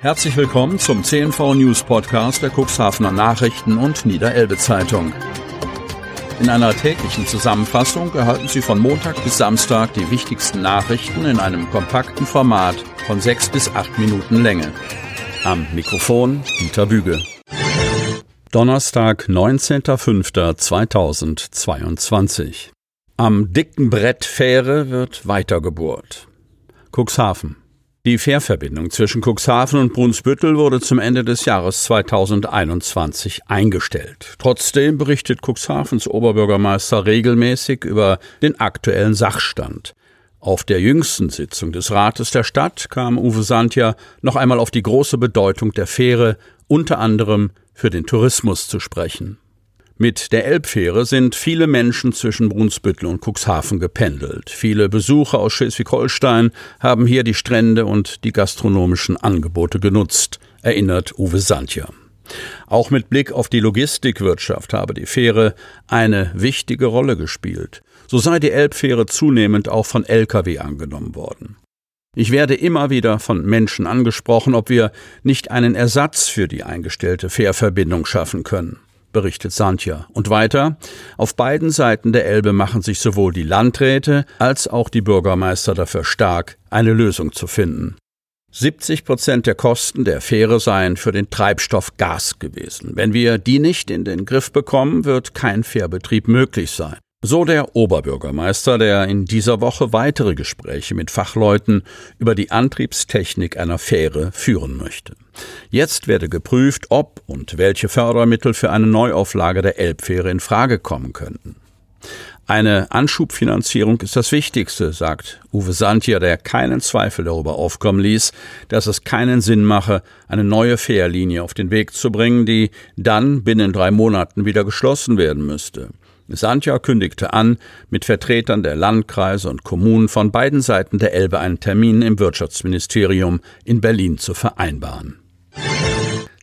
Herzlich willkommen zum CNV News Podcast der Cuxhavener Nachrichten und Niederelbe Zeitung. In einer täglichen Zusammenfassung erhalten Sie von Montag bis Samstag die wichtigsten Nachrichten in einem kompakten Format von sechs bis acht Minuten Länge. Am Mikrofon Dieter Büge. Donnerstag, 19.05.2022. Am dicken Brett Fähre wird weitergebohrt. Cuxhaven. Die Fährverbindung zwischen Cuxhaven und Brunsbüttel wurde zum Ende des Jahres 2021 eingestellt. Trotzdem berichtet Cuxhavens Oberbürgermeister regelmäßig über den aktuellen Sachstand. Auf der jüngsten Sitzung des Rates der Stadt kam Uwe Sandja noch einmal auf die große Bedeutung der Fähre, unter anderem für den Tourismus zu sprechen. Mit der Elbfähre sind viele Menschen zwischen Brunsbüttel und Cuxhaven gependelt. Viele Besucher aus Schleswig-Holstein haben hier die Strände und die gastronomischen Angebote genutzt, erinnert Uwe Sandja. Auch mit Blick auf die Logistikwirtschaft habe die Fähre eine wichtige Rolle gespielt. So sei die Elbfähre zunehmend auch von Lkw angenommen worden. Ich werde immer wieder von Menschen angesprochen, ob wir nicht einen Ersatz für die eingestellte Fährverbindung schaffen können berichtet Santja. Und weiter, auf beiden Seiten der Elbe machen sich sowohl die Landräte als auch die Bürgermeister dafür stark, eine Lösung zu finden. 70 Prozent der Kosten der Fähre seien für den Treibstoff Gas gewesen. Wenn wir die nicht in den Griff bekommen, wird kein Fährbetrieb möglich sein. So der Oberbürgermeister, der in dieser Woche weitere Gespräche mit Fachleuten über die Antriebstechnik einer Fähre führen möchte. Jetzt werde geprüft, ob und welche Fördermittel für eine Neuauflage der Elbfähre in Frage kommen könnten. Eine Anschubfinanzierung ist das Wichtigste, sagt Uwe Santier, der keinen Zweifel darüber aufkommen ließ, dass es keinen Sinn mache, eine neue Fährlinie auf den Weg zu bringen, die dann binnen drei Monaten wieder geschlossen werden müsste. Santja kündigte an, mit Vertretern der Landkreise und Kommunen von beiden Seiten der Elbe einen Termin im Wirtschaftsministerium in Berlin zu vereinbaren.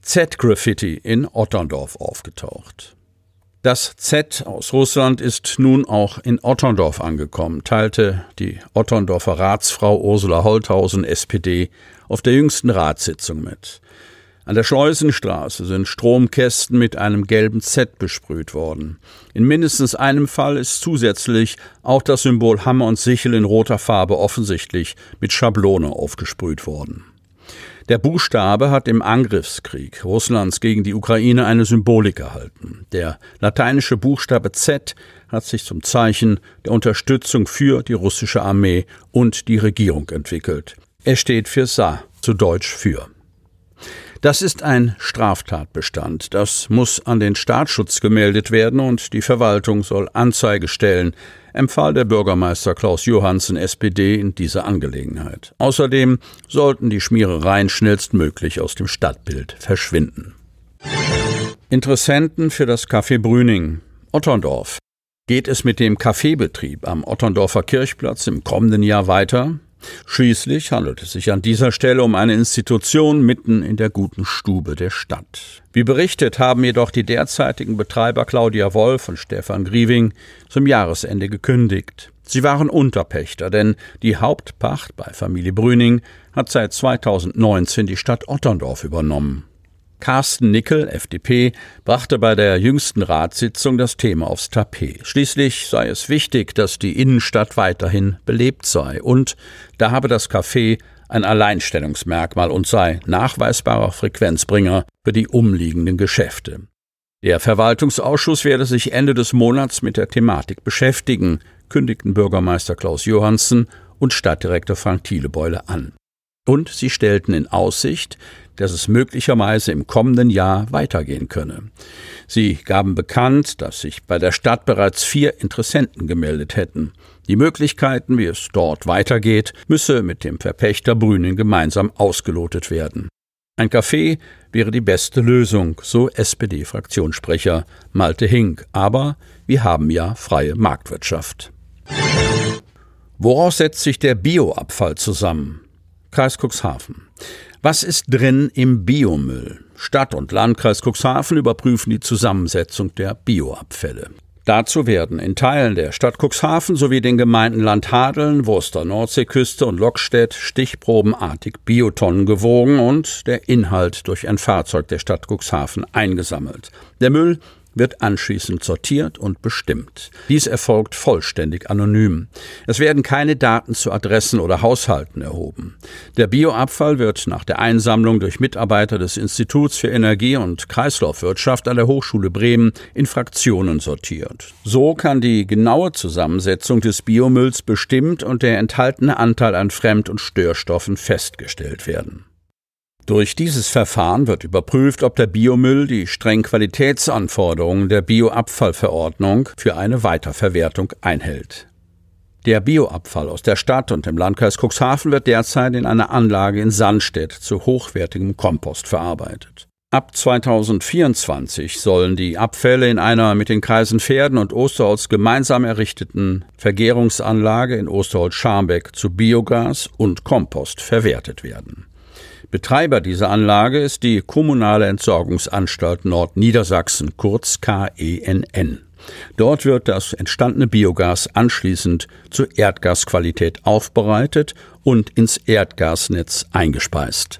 Z-Graffiti in Otterndorf aufgetaucht. Das Z aus Russland ist nun auch in Otterndorf angekommen, teilte die Otterndorfer Ratsfrau Ursula Holthausen, SPD, auf der jüngsten Ratssitzung mit. An der Schleusenstraße sind Stromkästen mit einem gelben Z besprüht worden. In mindestens einem Fall ist zusätzlich auch das Symbol Hammer und Sichel in roter Farbe offensichtlich mit Schablone aufgesprüht worden. Der Buchstabe hat im Angriffskrieg Russlands gegen die Ukraine eine Symbolik erhalten. Der lateinische Buchstabe Z hat sich zum Zeichen der Unterstützung für die russische Armee und die Regierung entwickelt. Er steht für Sa, zu Deutsch für. Das ist ein Straftatbestand. Das muss an den Staatsschutz gemeldet werden und die Verwaltung soll Anzeige stellen, empfahl der Bürgermeister Klaus Johansen SPD in dieser Angelegenheit. Außerdem sollten die Schmierereien schnellstmöglich aus dem Stadtbild verschwinden. Interessenten für das Café Brüning Otterndorf. Geht es mit dem Kaffeebetrieb am Otterndorfer Kirchplatz im kommenden Jahr weiter? Schließlich handelt es sich an dieser Stelle um eine Institution mitten in der guten Stube der Stadt. Wie berichtet haben jedoch die derzeitigen Betreiber Claudia Wolf und Stefan Grieving zum Jahresende gekündigt. Sie waren Unterpächter, denn die Hauptpacht bei Familie Brüning hat seit 2019 die Stadt Otterndorf übernommen. Carsten Nickel, FDP, brachte bei der jüngsten Ratssitzung das Thema aufs Tapet. Schließlich sei es wichtig, dass die Innenstadt weiterhin belebt sei und da habe das Café ein Alleinstellungsmerkmal und sei nachweisbarer Frequenzbringer für die umliegenden Geschäfte. Der Verwaltungsausschuss werde sich Ende des Monats mit der Thematik beschäftigen, kündigten Bürgermeister Klaus Johansen und Stadtdirektor Frank Thielebeule an. Und sie stellten in Aussicht, dass es möglicherweise im kommenden Jahr weitergehen könne. Sie gaben bekannt, dass sich bei der Stadt bereits vier Interessenten gemeldet hätten. Die Möglichkeiten, wie es dort weitergeht, müsse mit dem Verpächter Brüning gemeinsam ausgelotet werden. Ein Café wäre die beste Lösung, so SPD-Fraktionssprecher Malte Hink. Aber wir haben ja freie Marktwirtschaft. Woraus setzt sich der Bioabfall zusammen? Kreis Cuxhaven. Was ist drin im Biomüll? Stadt und Landkreis Cuxhaven überprüfen die Zusammensetzung der Bioabfälle. Dazu werden in Teilen der Stadt Cuxhaven sowie den Gemeinden Landhadeln, Wurster Nordseeküste und Lockstedt stichprobenartig Biotonnen gewogen und der Inhalt durch ein Fahrzeug der Stadt Cuxhaven eingesammelt. Der Müll wird anschließend sortiert und bestimmt. Dies erfolgt vollständig anonym. Es werden keine Daten zu Adressen oder Haushalten erhoben. Der Bioabfall wird nach der Einsammlung durch Mitarbeiter des Instituts für Energie und Kreislaufwirtschaft an der Hochschule Bremen in Fraktionen sortiert. So kann die genaue Zusammensetzung des Biomülls bestimmt und der enthaltene Anteil an Fremd- und Störstoffen festgestellt werden. Durch dieses Verfahren wird überprüft, ob der Biomüll die strengen Qualitätsanforderungen der Bioabfallverordnung für eine Weiterverwertung einhält. Der Bioabfall aus der Stadt und dem Landkreis Cuxhaven wird derzeit in einer Anlage in Sandstedt zu hochwertigem Kompost verarbeitet. Ab 2024 sollen die Abfälle in einer mit den Kreisen Pferden und Osterholz gemeinsam errichteten Vergärungsanlage in Osterholz-Scharmbeck zu Biogas und Kompost verwertet werden. Betreiber dieser Anlage ist die Kommunale Entsorgungsanstalt Nordniedersachsen, kurz KENN. Dort wird das entstandene Biogas anschließend zur Erdgasqualität aufbereitet und ins Erdgasnetz eingespeist.